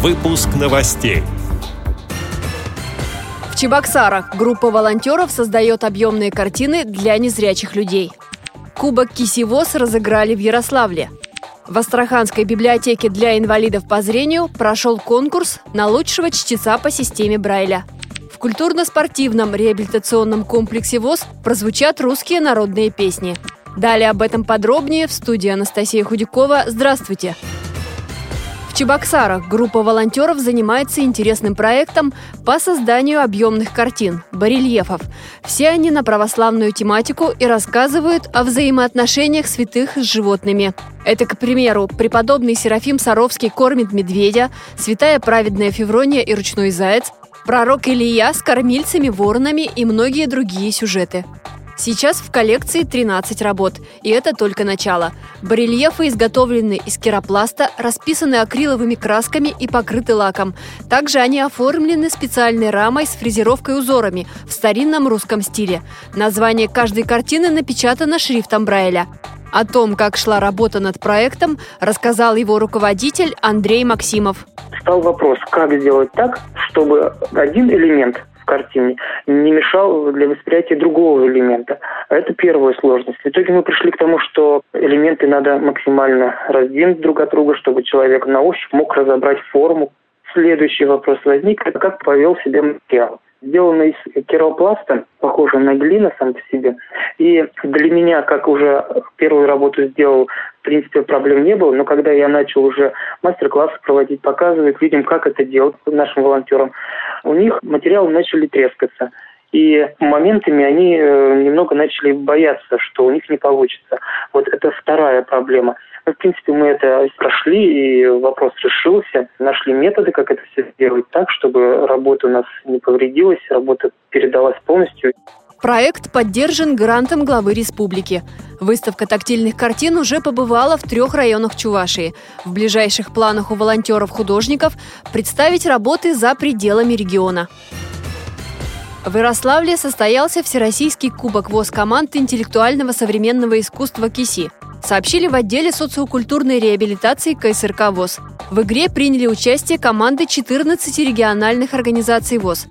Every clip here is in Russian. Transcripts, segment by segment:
Выпуск новостей. В Чебоксарах группа волонтеров создает объемные картины для незрячих людей. Кубок Кисевоз разыграли в Ярославле. В Астраханской библиотеке для инвалидов по зрению прошел конкурс на лучшего чтеца по системе Брайля. В культурно-спортивном реабилитационном комплексе ВОЗ прозвучат русские народные песни. Далее об этом подробнее в студии Анастасия Худякова. Здравствуйте! Здравствуйте! Чебоксарах группа волонтеров занимается интересным проектом по созданию объемных картин, барельефов. Все они на православную тематику и рассказывают о взаимоотношениях святых с животными. Это, к примеру, преподобный Серафим Саровский кормит медведя, святая праведная Феврония и ручной заяц, пророк Илья с кормильцами, воронами и многие другие сюжеты. Сейчас в коллекции 13 работ, и это только начало. Барельефы изготовлены из керопласта, расписаны акриловыми красками и покрыты лаком. Также они оформлены специальной рамой с фрезеровкой узорами в старинном русском стиле. Название каждой картины напечатано шрифтом Брайля. О том, как шла работа над проектом, рассказал его руководитель Андрей Максимов. Стал вопрос, как сделать так, чтобы один элемент картине не мешал для восприятия другого элемента. Это первая сложность. В итоге мы пришли к тому, что элементы надо максимально раздвинуть друг от друга, чтобы человек на ощупь мог разобрать форму. Следующий вопрос возник, это как повел себя материал сделано из керопласта, похоже на глина сам по себе. И для меня, как уже первую работу сделал, в принципе, проблем не было, но когда я начал уже мастер-классы проводить, показывать, видим, как это делать нашим волонтерам, у них материалы начали трескаться. И моментами они э, немного начали бояться, что у них не получится. Вот это вторая проблема. Ну, в принципе, мы это прошли, и вопрос решился. Нашли методы, как это все сделать так, чтобы работа у нас не повредилась, работа передалась полностью. Проект поддержан грантом главы республики. Выставка тактильных картин уже побывала в трех районах Чувашии. В ближайших планах у волонтеров-художников представить работы за пределами региона. В Ярославле состоялся Всероссийский кубок ВОЗ команд интеллектуального современного искусства КИСИ. Сообщили в отделе социокультурной реабилитации КСРК ВОЗ. В игре приняли участие команды 14 региональных организаций ВОЗ.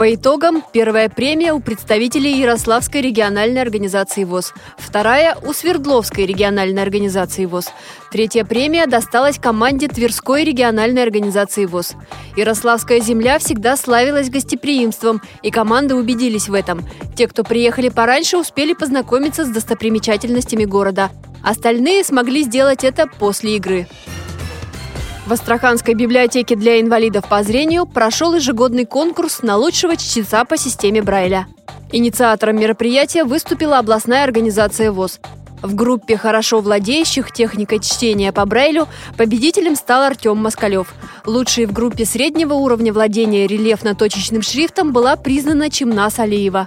По итогам, первая премия у представителей Ярославской региональной организации ВОЗ, вторая – у Свердловской региональной организации ВОЗ, третья премия досталась команде Тверской региональной организации ВОЗ. Ярославская земля всегда славилась гостеприимством, и команды убедились в этом. Те, кто приехали пораньше, успели познакомиться с достопримечательностями города. Остальные смогли сделать это после игры. В Астраханской библиотеке для инвалидов по зрению прошел ежегодный конкурс на лучшего чтеца по системе Брайля. Инициатором мероприятия выступила областная организация ВОЗ. В группе хорошо владеющих техникой чтения по Брайлю победителем стал Артем Москалев. Лучшей в группе среднего уровня владения рельефно-точечным шрифтом была признана Чемнас Алиева.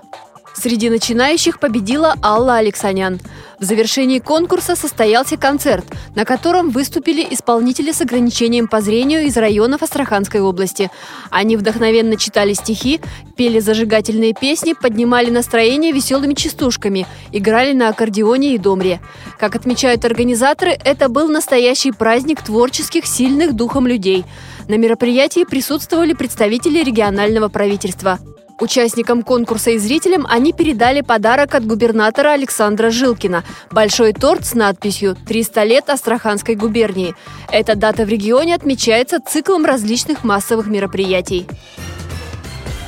Среди начинающих победила Алла Алексанян. В завершении конкурса состоялся концерт, на котором выступили исполнители с ограничением по зрению из районов Астраханской области. Они вдохновенно читали стихи, пели зажигательные песни, поднимали настроение веселыми частушками, играли на аккордеоне и домре. Как отмечают организаторы, это был настоящий праздник творческих, сильных духом людей. На мероприятии присутствовали представители регионального правительства. Участникам конкурса и зрителям они передали подарок от губернатора Александра Жилкина – большой торт с надписью «300 лет Астраханской губернии». Эта дата в регионе отмечается циклом различных массовых мероприятий.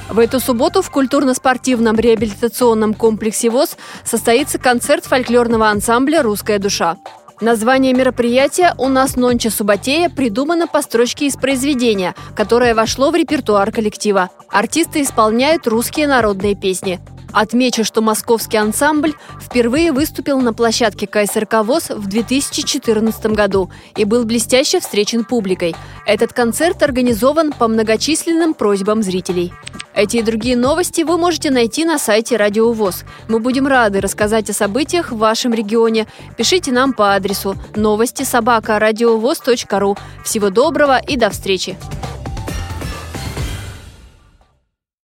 В эту субботу в культурно-спортивном реабилитационном комплексе ВОЗ состоится концерт фольклорного ансамбля «Русская душа». Название мероприятия «У нас Нонча Субатея» придумано по строчке из произведения, которое вошло в репертуар коллектива. Артисты исполняют русские народные песни. Отмечу, что московский ансамбль впервые выступил на площадке КСРК ВОЗ в 2014 году и был блестяще встречен публикой. Этот концерт организован по многочисленным просьбам зрителей. Эти и другие новости вы можете найти на сайте Радио ВОЗ. Мы будем рады рассказать о событиях в вашем регионе. Пишите нам по адресу новости собака ру. Всего доброго и до встречи!